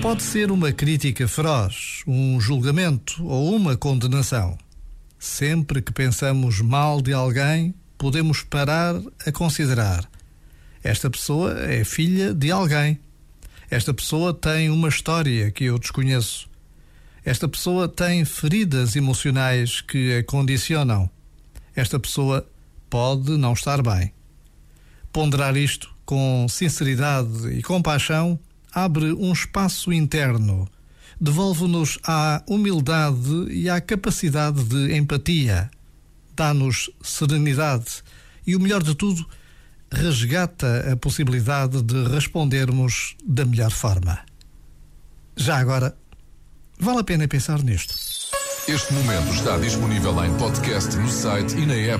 Pode ser uma crítica feroz, um julgamento ou uma condenação. Sempre que pensamos mal de alguém, podemos parar a considerar: esta pessoa é filha de alguém. Esta pessoa tem uma história que eu desconheço. Esta pessoa tem feridas emocionais que a condicionam. Esta pessoa pode não estar bem. Ponderar isto com sinceridade e compaixão abre um espaço interno, devolve-nos à humildade e à capacidade de empatia, dá-nos serenidade e, o melhor de tudo, resgata a possibilidade de respondermos da melhor forma. Já agora, vale a pena pensar nisto. Este momento está disponível em podcast no site e na app.